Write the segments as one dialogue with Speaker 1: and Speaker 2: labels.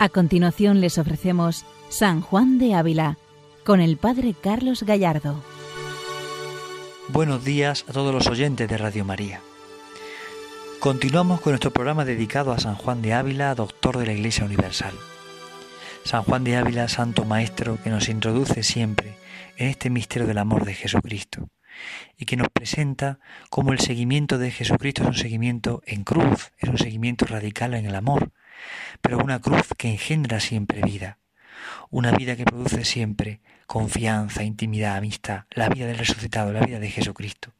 Speaker 1: A continuación les ofrecemos San Juan de Ávila con el Padre Carlos Gallardo.
Speaker 2: Buenos días a todos los oyentes de Radio María. Continuamos con nuestro programa dedicado a San Juan de Ávila, doctor de la Iglesia Universal. San Juan de Ávila, santo maestro que nos introduce siempre en este misterio del amor de Jesucristo y que nos presenta cómo el seguimiento de Jesucristo es un seguimiento en cruz, es un seguimiento radical en el amor, pero una cruz que engendra siempre vida, una vida que produce siempre confianza, intimidad, amistad, la vida del resucitado, la vida de Jesucristo.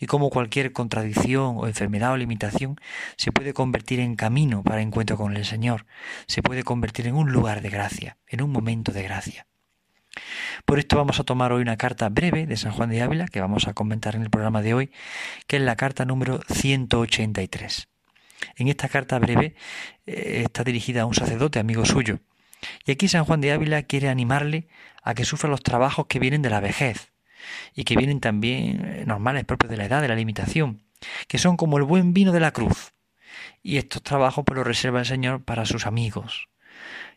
Speaker 2: Y como cualquier contradicción o enfermedad o limitación se puede convertir en camino para encuentro con el Señor, se puede convertir en un lugar de gracia, en un momento de gracia. Por esto vamos a tomar hoy una carta breve de San Juan de Ávila que vamos a comentar en el programa de hoy, que es la carta número 183. En esta carta breve eh, está dirigida a un sacerdote amigo suyo. Y aquí San Juan de Ávila quiere animarle a que sufra los trabajos que vienen de la vejez y que vienen también eh, normales propios de la edad, de la limitación, que son como el buen vino de la cruz. Y estos trabajos pues los reserva el Señor para sus amigos,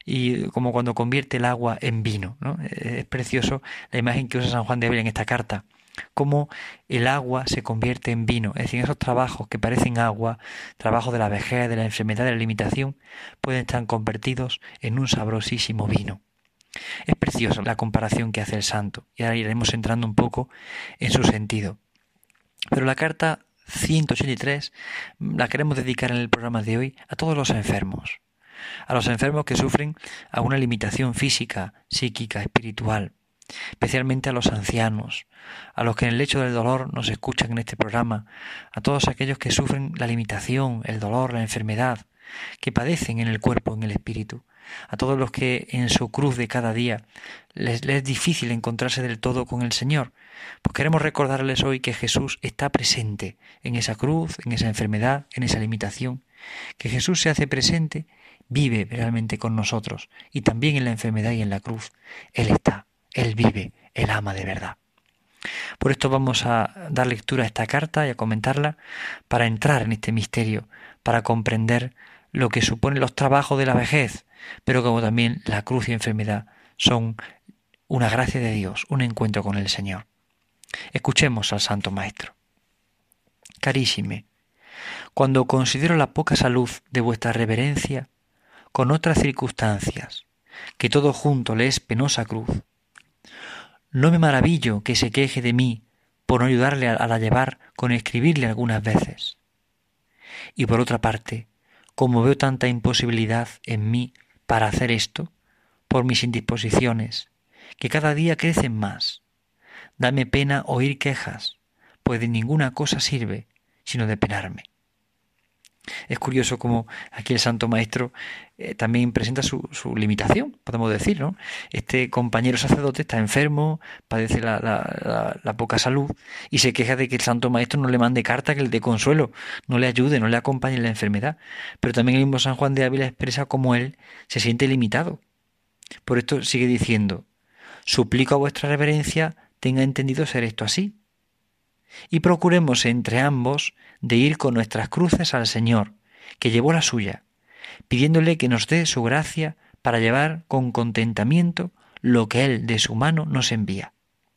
Speaker 2: y como cuando convierte el agua en vino. ¿no? Es precioso la imagen que usa San Juan de Ávila en esta carta cómo el agua se convierte en vino. Es decir, esos trabajos que parecen agua, trabajos de la vejez, de la enfermedad, de la limitación, pueden estar convertidos en un sabrosísimo vino. Es preciosa la comparación que hace el santo, y ahora iremos entrando un poco en su sentido. Pero la carta 183 la queremos dedicar en el programa de hoy a todos los enfermos, a los enfermos que sufren alguna limitación física, psíquica, espiritual, especialmente a los ancianos, a los que en el lecho del dolor nos escuchan en este programa, a todos aquellos que sufren la limitación, el dolor, la enfermedad, que padecen en el cuerpo, en el espíritu, a todos los que en su cruz de cada día les, es difícil encontrarse del todo con el Señor, pues queremos recordarles hoy que Jesús está presente en esa cruz, en esa enfermedad, en esa limitación, que Jesús se hace presente, vive realmente con nosotros, y también en la enfermedad y en la cruz, Él está. Él vive, Él ama de verdad. Por esto vamos a dar lectura a esta carta y a comentarla para entrar en este misterio, para comprender lo que suponen los trabajos de la vejez, pero como también la cruz y enfermedad son una gracia de Dios, un encuentro con el Señor. Escuchemos al Santo Maestro. Carísime, cuando considero la poca salud de vuestra reverencia, con otras circunstancias, que todo junto le es penosa cruz, no me maravillo que se queje de mí por no ayudarle a, la llevar con escribirle algunas veces. Y por otra parte, como veo tanta imposibilidad en mí para hacer esto, por mis indisposiciones, que cada día crecen más, dame pena oír quejas, pues de ninguna cosa sirve sino de penarme. Es curioso como aquí el Santo Maestro eh, también presenta su, limitación, podemos decir, ¿no? Este compañero sacerdote está enfermo, padece la, poca salud y se queja de que el Santo Maestro no le mande carta que le dé consuelo, no le ayude, no le acompañe en la enfermedad. Pero también el mismo San Juan de Ávila expresa cómo él se siente limitado. Por esto sigue diciendo, suplico a vuestra reverencia tenga entendido ser esto así, y procuremos entre ambos de ir con nuestras cruces al Señor, que llevó la suya, pidiéndole que nos dé su gracia para llevar con contentamiento lo que Él de su mano nos envía.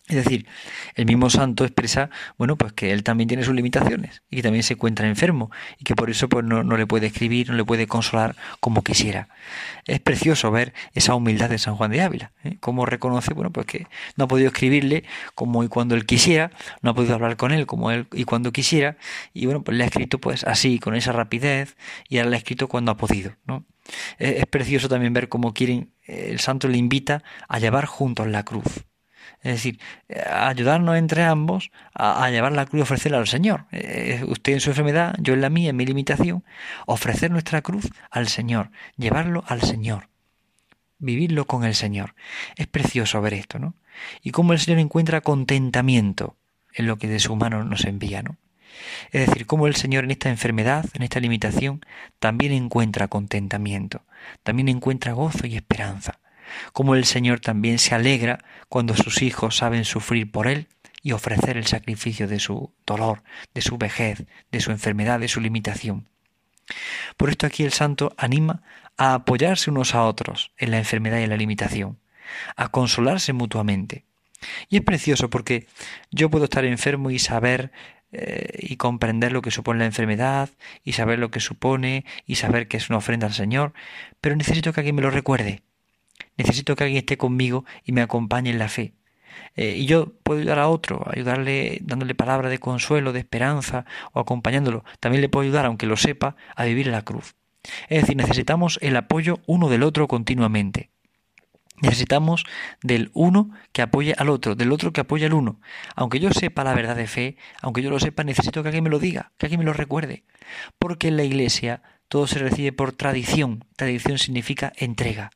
Speaker 2: Es decir, el mismo santo expresa, bueno, pues que él también tiene sus limitaciones y que también se encuentra enfermo y que por eso pues no, le puede escribir, no le puede consolar como quisiera. Es precioso ver esa humildad de San Juan de Ávila, ¿eh? cómo reconoce, bueno, pues que no ha podido escribirle como y cuando él quisiera, no ha podido hablar con él como él y cuando quisiera y bueno, pues le ha escrito pues así, con esa rapidez y ahora le ha escrito cuando ha podido, ¿no? Es precioso también ver cómo quieren, el santo le invita a llevar juntos la cruz es decir, ayudarnos entre ambos a, llevar la cruz y ofrecerla al Señor. Eh, usted en su enfermedad, yo en la mía, en mi limitación, ofrecer nuestra cruz al Señor, llevarlo al Señor, vivirlo con el Señor. Es precioso ver esto, ¿no? Y cómo el Señor encuentra contentamiento en lo que de su mano nos envía, ¿no? Es decir, cómo el Señor en esta enfermedad, en esta limitación, también encuentra contentamiento, también encuentra gozo y esperanza como el Señor también se alegra cuando sus hijos saben sufrir por Él y ofrecer el sacrificio de su dolor, de su vejez, de su enfermedad, de su limitación. Por esto aquí el santo anima a apoyarse unos a otros en la enfermedad y en la limitación, a consolarse mutuamente. Y es precioso porque yo puedo estar enfermo y saber eh, y comprender lo que supone la enfermedad y saber lo que supone y saber que es una ofrenda al Señor, pero necesito que alguien me lo recuerde. Necesito que alguien esté conmigo y me acompañe en la fe. Eh, y yo puedo ayudar a otro, ayudarle dándole palabra de consuelo, de esperanza o acompañándolo. También le puedo ayudar, aunque lo sepa, a vivir la cruz. Es decir, necesitamos el apoyo uno del otro continuamente. Necesitamos del uno que apoye al otro, del otro que apoye al uno. Aunque yo sepa la verdad de fe, aunque yo lo sepa, necesito que alguien me lo diga, que alguien me lo recuerde. Porque en la iglesia todo se recibe por tradición. Tradición significa entrega.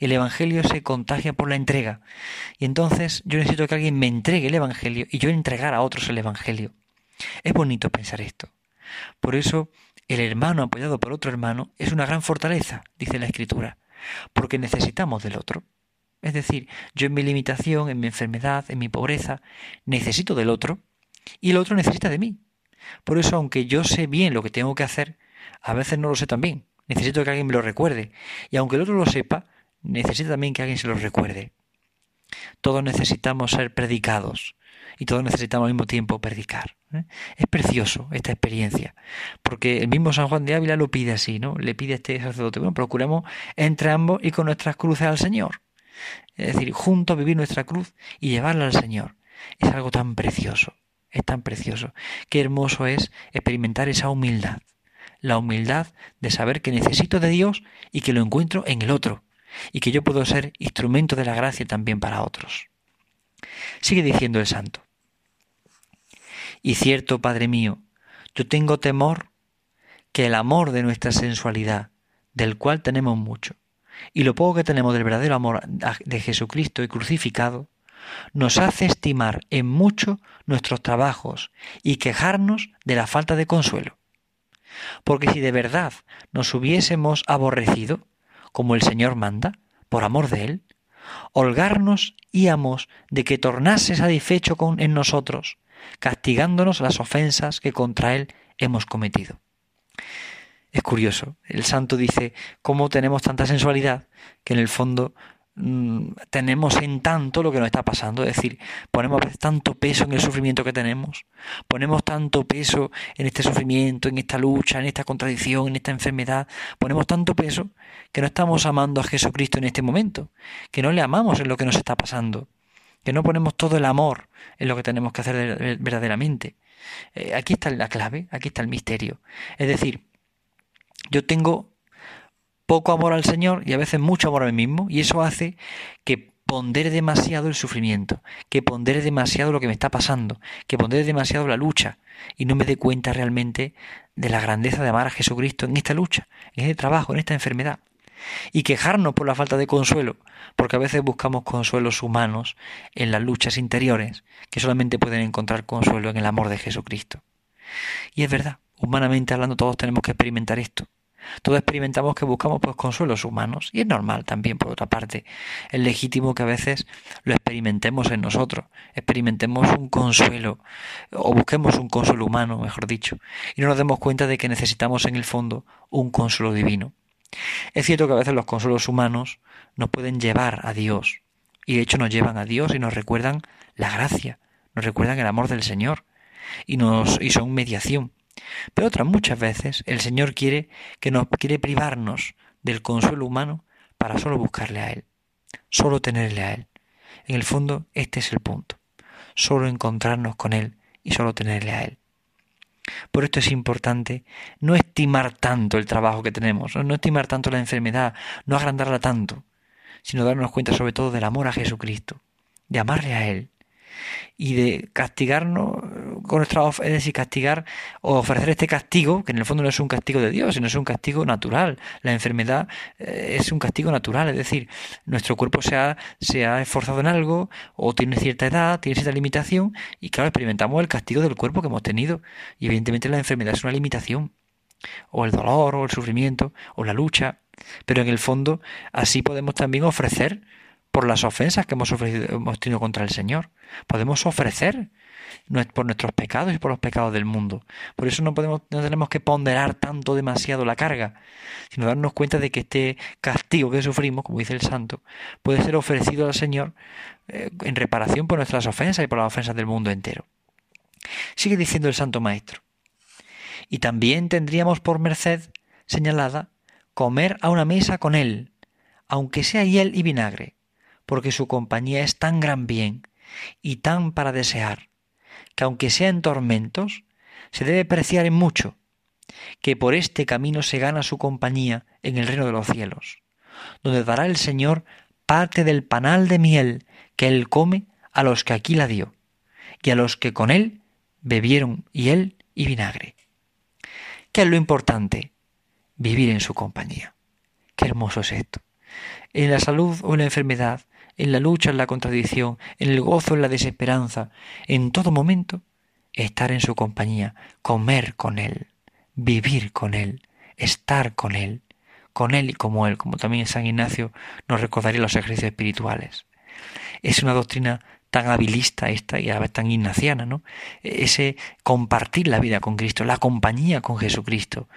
Speaker 2: El Evangelio se contagia por la entrega. Y entonces yo necesito que alguien me entregue el Evangelio y yo entregar a otros el Evangelio. Es bonito pensar esto. Por eso el hermano apoyado por otro hermano es una gran fortaleza, dice la Escritura, porque necesitamos del otro. Es decir, yo en mi limitación, en mi enfermedad, en mi pobreza, necesito del otro y el otro necesita de mí. Por eso, aunque yo sé bien lo que tengo que hacer, a veces no lo sé tan bien. Necesito que alguien me lo recuerde. Y aunque el otro lo sepa, necesita también que alguien se lo recuerde. Todos necesitamos ser predicados y todos necesitamos al mismo tiempo predicar. ¿eh? Es precioso esta experiencia, porque el mismo San Juan de Ávila lo pide así, ¿no? Le pide a este sacerdote, bueno, procuremos entre ambos y con nuestras cruces al Señor. Es decir, juntos vivir nuestra cruz y llevarla al Señor. Es algo tan precioso, es tan precioso. Qué hermoso es experimentar esa humildad. La humildad de saber que necesito de Dios y que lo encuentro en el otro y que yo puedo ser instrumento de la gracia también para otros. Sigue diciendo el santo. Y cierto, Padre mío, yo tengo temor que el amor de nuestra sensualidad, del cual tenemos mucho, y lo poco que tenemos del verdadero amor de Jesucristo y crucificado, nos hace estimar en mucho nuestros trabajos y quejarnos de la falta de consuelo. Porque si de verdad nos hubiésemos aborrecido, como el Señor manda, por amor de Él, holgarnos íamos de que tornase satisfecho con, en nosotros, castigándonos las ofensas que contra Él hemos cometido. Es curioso, el santo dice cómo tenemos tanta sensualidad que en el fondo Mm, tenemos en tanto lo que nos está pasando, es decir, ponemos tanto peso en el sufrimiento que tenemos, ponemos tanto peso en este sufrimiento, en esta lucha, en esta contradicción, en esta enfermedad, ponemos tanto peso que no estamos amando a Jesucristo en este momento, que no le amamos en lo que nos está pasando, que no ponemos todo el amor en lo que tenemos que hacer verdaderamente. Eh, aquí está la clave, aquí está el misterio. Es decir, yo tengo poco amor al Señor y a veces mucho amor a mí mismo, y eso hace que pondere demasiado el sufrimiento, que pondere demasiado lo que me está pasando, que pondere demasiado la lucha y no me dé cuenta realmente de la grandeza de amar a Jesucristo en esta lucha, en este trabajo, en esta enfermedad. Y quejarnos por la falta de consuelo, porque a veces buscamos consuelos humanos en las luchas interiores, que solamente pueden encontrar consuelo en el amor de Jesucristo. Y es verdad, humanamente hablando todos tenemos que experimentar esto, todos experimentamos que buscamos pues consuelos humanos y es normal también por otra parte. Es legítimo que a veces lo experimentemos en nosotros, experimentemos un consuelo o busquemos un consuelo humano, mejor dicho, y no nos demos cuenta de que necesitamos en el fondo un consuelo divino. Es cierto que a veces los consuelos humanos nos pueden llevar a Dios y de hecho nos llevan a Dios y nos recuerdan la gracia, nos recuerdan el amor del Señor y nos y son mediación. Pero otras muchas veces el Señor quiere que nos quiere privarnos del consuelo humano para solo buscarle a Él, solo tenerle a Él. En el fondo, este es el punto. Solo encontrarnos con Él y solo tenerle a Él. Por esto es importante no estimar tanto el trabajo que tenemos, no estimar tanto la enfermedad, no agrandarla tanto, sino darnos cuenta sobre todo del amor a Jesucristo, de amarle a Él, y de castigarnos con nuestra es decir, castigar o ofrecer este castigo, que en el fondo no es un castigo de Dios, sino es un castigo natural. La enfermedad eh, es un castigo natural, es decir, nuestro cuerpo se ha, se ha esforzado en algo o tiene cierta edad, tiene cierta limitación y claro, experimentamos el castigo del cuerpo que hemos tenido y evidentemente la enfermedad es una limitación o el dolor o el sufrimiento o la lucha, pero en el fondo así podemos también ofrecer por las ofensas que hemos, hemos tenido contra el Señor. Podemos ofrecer por nuestros pecados y por los pecados del mundo. Por eso no, podemos, no tenemos que ponderar tanto demasiado la carga, sino darnos cuenta de que este castigo que sufrimos, como dice el santo, puede ser ofrecido al Señor eh, en reparación por nuestras ofensas y por las ofensas del mundo entero. Sigue diciendo el santo maestro. Y también tendríamos por merced señalada comer a una mesa con él, aunque sea hiel y vinagre, porque su compañía es tan gran bien y tan para desear, que aunque sea en tormentos, se debe preciar en mucho, que por este camino se gana su compañía en el reino de los cielos, donde dará el Señor parte del panal de miel que él come a los que aquí la dio, y a los que con él bebieron hiel y vinagre. ¿Qué es lo importante? Vivir en su compañía. Qué hermoso es esto. En la salud o en la enfermedad, en la lucha, en la contradicción, en el gozo, en la desesperanza, en todo momento, estar en su compañía, comer con Él, vivir con Él, estar con Él, con Él y como Él, como también San Ignacio nos recordaría los ejercicios espirituales. Es una doctrina tan habilista esta y a vez tan ignaciana, ¿no? Ese compartir la vida con Cristo, la compañía con Jesucristo.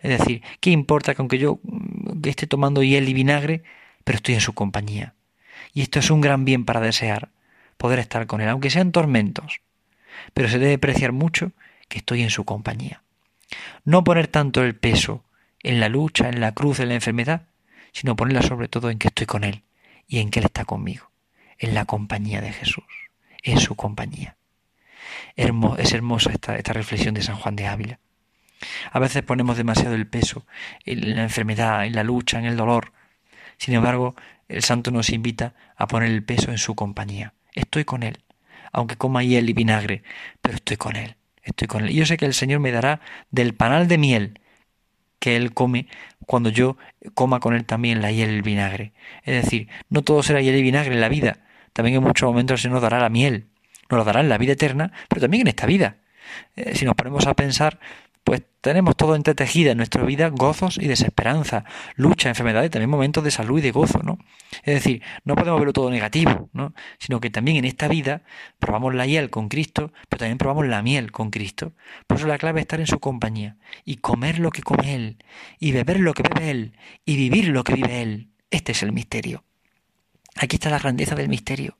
Speaker 2: Es decir, ¿qué importa que aunque yo mm, esté tomando hiel y vinagre, pero estoy en su compañía? Y esto es un gran bien para desear, poder estar con Él, aunque sean tormentos. Pero se debe apreciar mucho que estoy en su compañía. No poner tanto el peso en la lucha, en la cruz, en la enfermedad, sino ponerla sobre todo en que estoy con Él y en que Él está conmigo, en la compañía de Jesús, en su compañía. es hermosa esta, esta reflexión de San Juan de Ávila. A veces ponemos demasiado el peso en la enfermedad, en la lucha, en el dolor. Sin embargo, el santo nos invita a poner el peso en su compañía. Estoy con él, aunque coma hiel y vinagre, pero estoy con él, estoy con él. Y yo sé que el Señor me dará del panal de miel que él come cuando yo coma con él también la hiel y el vinagre. Es decir, no todo será hiel y vinagre en la vida. También en muchos momentos el Señor nos dará la miel. Nos lo dará en la vida eterna, pero también en esta vida. Eh, si nos ponemos a pensar, pues tenemos todo entretejido en nuestra vida gozos y desesperanza, lucha, enfermedad y también momentos de salud y de gozo, ¿no? Es decir, no podemos verlo todo negativo, ¿no? Sino que también en esta vida probamos la hiel con Cristo, pero también probamos la miel con Cristo. Por eso la clave es estar en su compañía y comer lo que come Él, y beber lo que bebe Él, y vivir lo que vive Él. Este es el misterio. Aquí está la grandeza del misterio.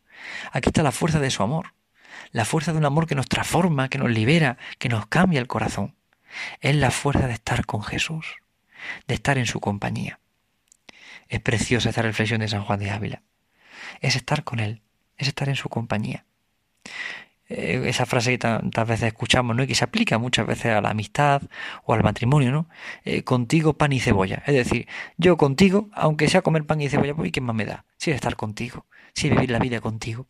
Speaker 2: Aquí está la fuerza de su amor. La fuerza de un amor que nos transforma, que nos libera, que nos cambia el corazón es la fuerza de estar con Jesús, de estar en su compañía. Es preciosa esta reflexión de San Juan de Ávila. Es estar con Él, es estar en su compañía. Eh, esa frase que tantas veces escuchamos, ¿no? Y que se aplica muchas veces a la amistad o al matrimonio, ¿no? Eh, contigo pan y cebolla. Es decir, yo contigo, aunque sea comer pan y cebolla, pues ¿qué más me da? Si es estar contigo, si es vivir la vida contigo.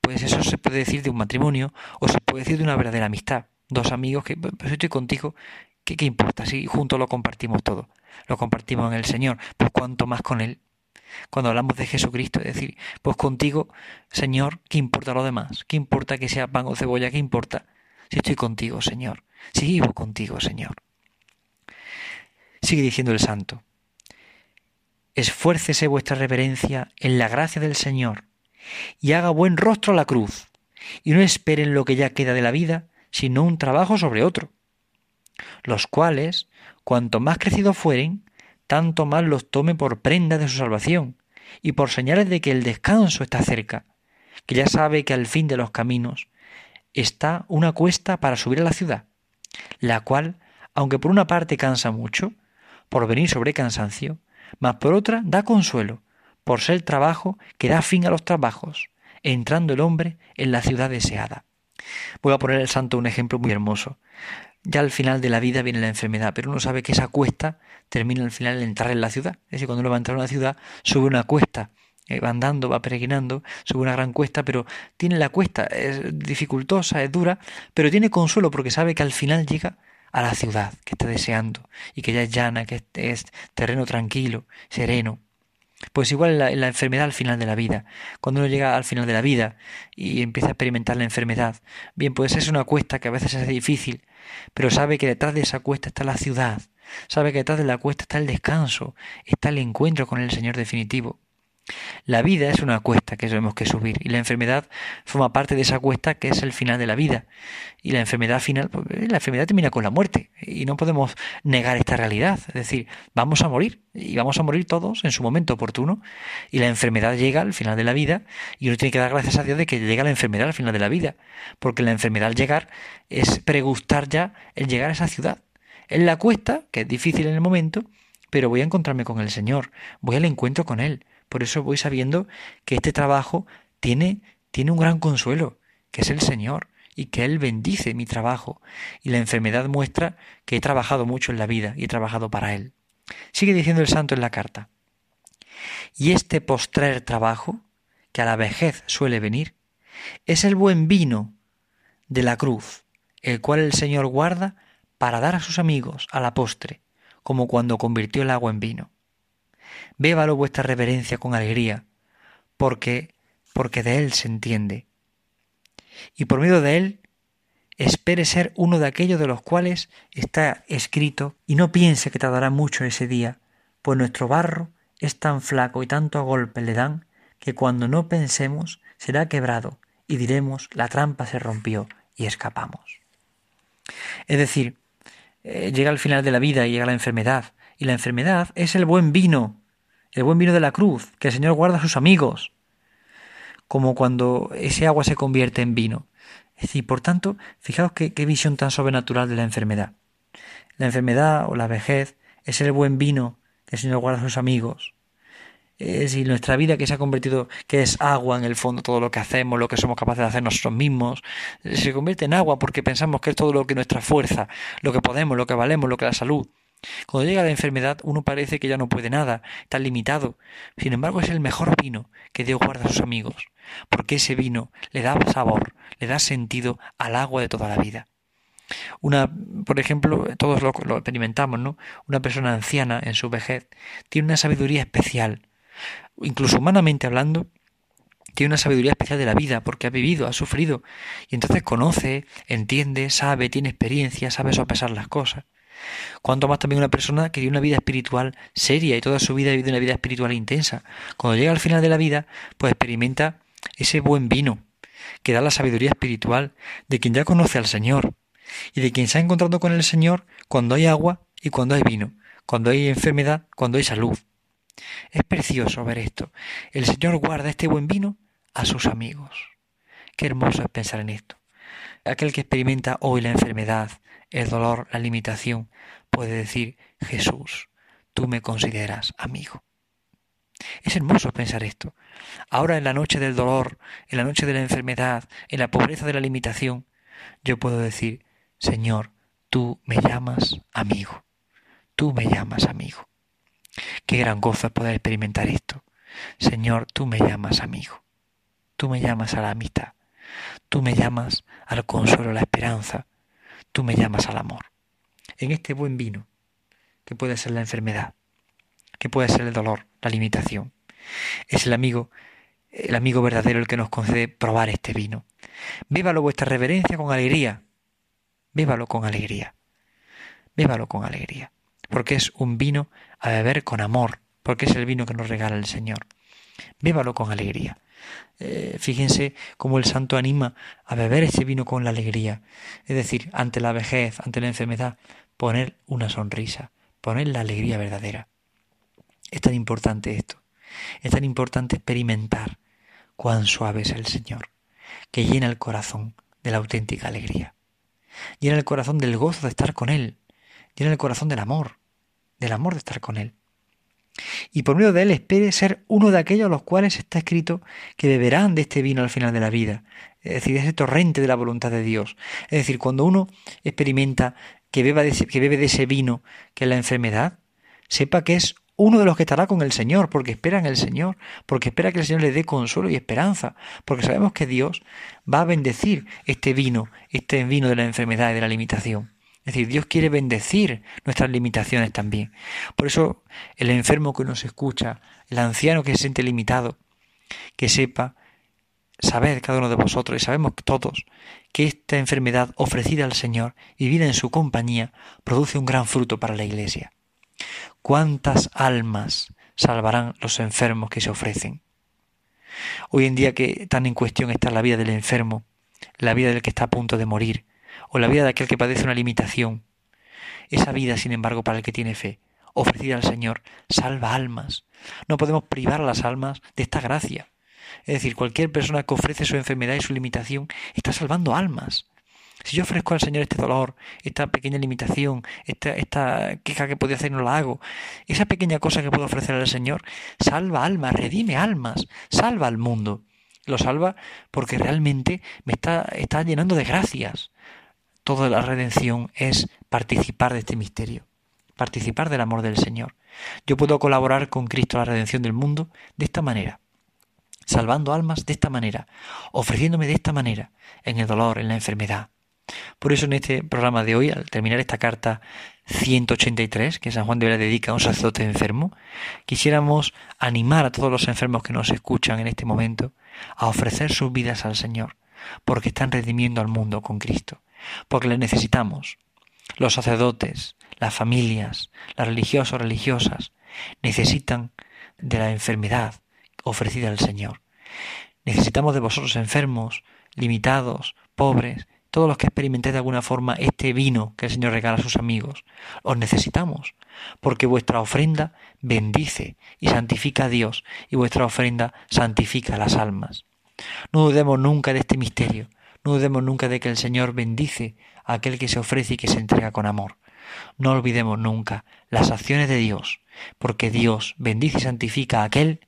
Speaker 2: Pues eso se puede decir de un matrimonio o se puede decir de una verdadera amistad dos amigos que pues estoy contigo, ¿qué, ¿qué, importa? Si juntos lo compartimos todo, lo compartimos en el Señor, pues cuanto más con Él. Cuando hablamos de Jesucristo, es decir, pues contigo, Señor, ¿qué importa lo demás? ¿Qué importa que sea pan o cebolla? ¿Qué importa? Si estoy contigo, Señor. Si vivo contigo, Señor. Sigue diciendo el santo. Esfuércese vuestra reverencia en la gracia del Señor y haga buen rostro a la cruz y no esperen lo que ya queda de la vida, sino un trabajo sobre otro, los cuales, cuanto más crecidos fueren, tanto más los tome por prenda de su salvación, y por señales de que el descanso está cerca, que ya sabe que al fin de los caminos está una cuesta para subir a la ciudad, la cual, aunque por una parte cansa mucho, por venir sobre cansancio, mas por otra da consuelo, por ser trabajo que da fin a los trabajos, entrando el hombre en la ciudad deseada. Voy a poner el santo un ejemplo muy hermoso. Ya al final de la vida viene la enfermedad, pero uno sabe que esa cuesta termina al final de entrar en la ciudad. Es decir, cuando uno va a entrar a una ciudad, sube una cuesta, eh, va andando, va peregrinando, sube una gran cuesta, pero tiene la cuesta, es dificultosa, es dura, pero tiene consuelo porque sabe que al final llega a la ciudad que está deseando y que ya es llana, que es terreno tranquilo, sereno. Pues igual en la, enfermedad al final de la vida. Cuando uno llega al final de la vida y empieza a experimentar la enfermedad, bien, pues es una cuesta que a veces es difícil, pero sabe que detrás de esa cuesta está la ciudad, sabe que detrás de la cuesta está el descanso, está el encuentro con el Señor definitivo. La vida es una cuesta que tenemos que subir y la enfermedad forma parte de esa cuesta que es el final de la vida. Y la enfermedad final, pues, la enfermedad termina con la muerte y no podemos negar esta realidad. Es decir, vamos a morir y vamos a morir todos en su momento oportuno y la enfermedad llega al final de la vida y uno tiene que dar gracias a Dios de que llega la enfermedad al final de la vida, porque la enfermedad al llegar es pregustar ya el llegar a esa ciudad. En la cuesta, que es difícil en el momento, pero voy a encontrarme con el Señor, voy al encuentro con Él por eso voy sabiendo que este trabajo tiene, tiene un gran consuelo, que es el Señor, y que Él bendice mi trabajo. Y la enfermedad muestra que he trabajado mucho en la vida y he trabajado para Él. Sigue diciendo el santo en la carta. Y este postrer trabajo, que a la vejez suele venir, es el buen vino de la cruz, el cual el Señor guarda para dar a sus amigos a la postre, como cuando convirtió el agua en vino. Bébalo vuestra reverencia con alegría, porque porque de él se entiende. Y por medio de él espere ser uno de aquellos de los cuales está escrito, y no piense que tardará mucho ese día, pues nuestro barro es tan flaco y tanto a golpe le dan, que cuando no pensemos será quebrado, y diremos la trampa se rompió y escapamos. Es decir, eh, llega el final de la vida y llega la enfermedad, y la enfermedad es el buen vino el buen vino de la cruz, que el Señor guarda a sus amigos, como cuando ese agua se convierte en vino. Es decir, por tanto, fijaos qué, visión tan sobrenatural de la enfermedad. La enfermedad o la vejez es el buen vino que el Señor guarda a sus amigos. Es decir, nuestra vida que se ha convertido, que es agua en el fondo, todo lo que hacemos, lo que somos capaces de hacer nosotros mismos, se convierte en agua porque pensamos que es todo lo que nuestra fuerza, lo que podemos, lo que valemos, lo que la salud. Cuando llega la enfermedad uno parece que ya no puede nada, está limitado. Sin embargo es el mejor vino que Dios guarda a sus amigos, porque ese vino le da sabor, le da sentido al agua de toda la vida. Una, por ejemplo, todos lo, lo experimentamos, ¿no? Una persona anciana en su vejez tiene una sabiduría especial, incluso humanamente hablando, tiene una sabiduría especial de la vida porque ha vivido, ha sufrido y entonces conoce, entiende, sabe, tiene experiencia, sabe sopesar las cosas. Cuanto más también una persona que vive una vida espiritual seria y toda su vida vive una vida espiritual intensa. Cuando llega al final de la vida, pues experimenta ese buen vino que da la sabiduría espiritual de quien ya conoce al Señor y de quien se ha encontrado con el Señor cuando hay agua y cuando hay vino, cuando hay enfermedad, cuando hay salud. Es precioso ver esto. El Señor guarda este buen vino a sus amigos. Qué hermoso es pensar en esto. Aquel que experimenta hoy la enfermedad, el dolor, la limitación, puede decir, Jesús, tú me consideras amigo. Es hermoso pensar esto. Ahora en la noche del dolor, en la noche de la enfermedad, en la pobreza de la limitación, yo puedo decir, Señor, tú me llamas amigo. Tú me llamas amigo. Qué gran gozo poder experimentar esto. Señor, tú me llamas amigo. Tú me llamas a la amistad. Tú me llamas al consuelo, a la esperanza tú me llamas al amor. En este buen vino, que puede ser la enfermedad, que puede ser el dolor, la limitación. Es el amigo, el amigo verdadero el que nos concede probar este vino. Bébalo vuestra reverencia con alegría. Bébalo con alegría. Bébalo con alegría. Porque es un vino a beber con amor, porque es el vino que nos regala el Señor. Bébalo con alegría. Eh, fíjense cómo el santo anima a beber ese vino con la alegría. Es decir, ante la vejez, ante la enfermedad, poner una sonrisa, poner la alegría verdadera. Es tan importante esto. Es tan importante experimentar cuán suave es el Señor, que llena el corazón de la auténtica alegría. Llena el corazón del gozo de estar con Él. Llena el corazón del amor, del amor de estar con Él y por medio de él espere ser uno de aquellos a los cuales está escrito que beberán de este vino al final de la vida, es decir, de ese torrente de la voluntad de Dios. Es decir, cuando uno experimenta que, beba que bebe de ese vino que es la enfermedad, sepa que es uno de los que estará con el Señor, porque espera en el Señor, porque espera que el Señor le dé consuelo y esperanza, porque sabemos que Dios va a bendecir este vino, este vino de la enfermedad y de la limitación. Es decir, Dios quiere bendecir nuestras limitaciones también. Por eso el enfermo que nos escucha, el anciano que se siente limitado, que sepa, sabed cada uno de vosotros y sabemos todos que esta enfermedad ofrecida al Señor y vida en su compañía produce un gran fruto para la Iglesia. ¿Cuántas almas salvarán los enfermos que se ofrecen. Hoy en día que tan en cuestión está la vida del enfermo, la vida del que está a punto de morir, o la vida de aquel que padece una limitación, esa vida, sin embargo, para el que tiene fe, ofrecida al Señor, salva almas. No podemos privar a las almas de esta gracia. Es decir, cualquier persona que ofrece su enfermedad y su limitación está salvando almas. Si yo ofrezco al Señor este dolor, esta pequeña limitación, esta, esta queja que podía hacer y no la hago, esa pequeña cosa que puedo ofrecer al Señor, salva almas, redime almas, salva al mundo. Lo salva porque realmente me está, está llenando de gracias. Toda la redención es participar de este misterio, participar del amor del Señor. Yo puedo colaborar con Cristo a la redención del mundo de esta manera, salvando almas de esta manera, ofreciéndome de esta manera, en el dolor, en la enfermedad, por eso en este programa de hoy, al terminar esta carta 183 que San Juan de Vera dedica a un sacerdote enfermo, quisiéramos animar a todos los enfermos que nos escuchan en este momento a ofrecer sus vidas al Señor, porque están redimiendo al mundo con Cristo, porque le necesitamos. Los sacerdotes, las familias, las religiosas o religiosas, necesitan de la enfermedad ofrecida al Señor. Necesitamos de vosotros enfermos, limitados, pobres, todos los que experimentéis de alguna forma este vino que el Señor regala a sus amigos. Os necesitamos, porque vuestra ofrenda bendice y santifica a Dios, y vuestra ofrenda santifica a las almas. No dudemos nunca de este misterio, no dudemos nunca de que el Señor bendice a aquel que se ofrece y que se entrega con amor. No olvidemos nunca las acciones de Dios, porque Dios bendice y santifica a aquel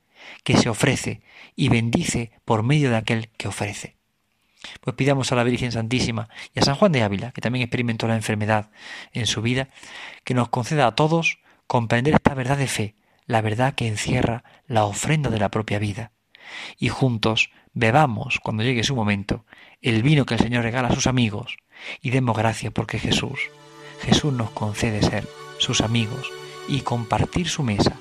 Speaker 2: que se ofrece y bendice por medio de aquel que ofrece. Pues pidamos a la Virgen Santísima y a San Juan de Ávila, que también experimentó la enfermedad en su vida, que nos conceda a todos comprender esta verdad de fe, la verdad que encierra la ofrenda de la propia vida. Y juntos bebamos, cuando llegue su momento, el vino que el Señor regala a sus amigos y demos gracias porque Jesús, Jesús nos concede ser sus amigos y compartir su mesa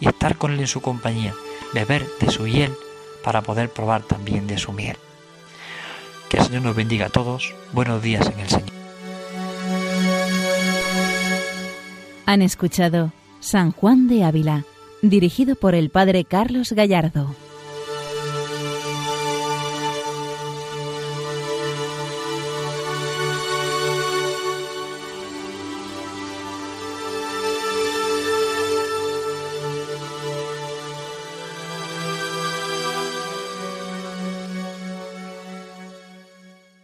Speaker 2: y estar con Él en su compañía, beber de su hiel para poder probar también de su miel. Que el Señor nos bendiga a todos. Buenos días en el Señor.
Speaker 1: Han escuchado San Juan de Ávila, dirigido por el Padre Carlos Gallardo.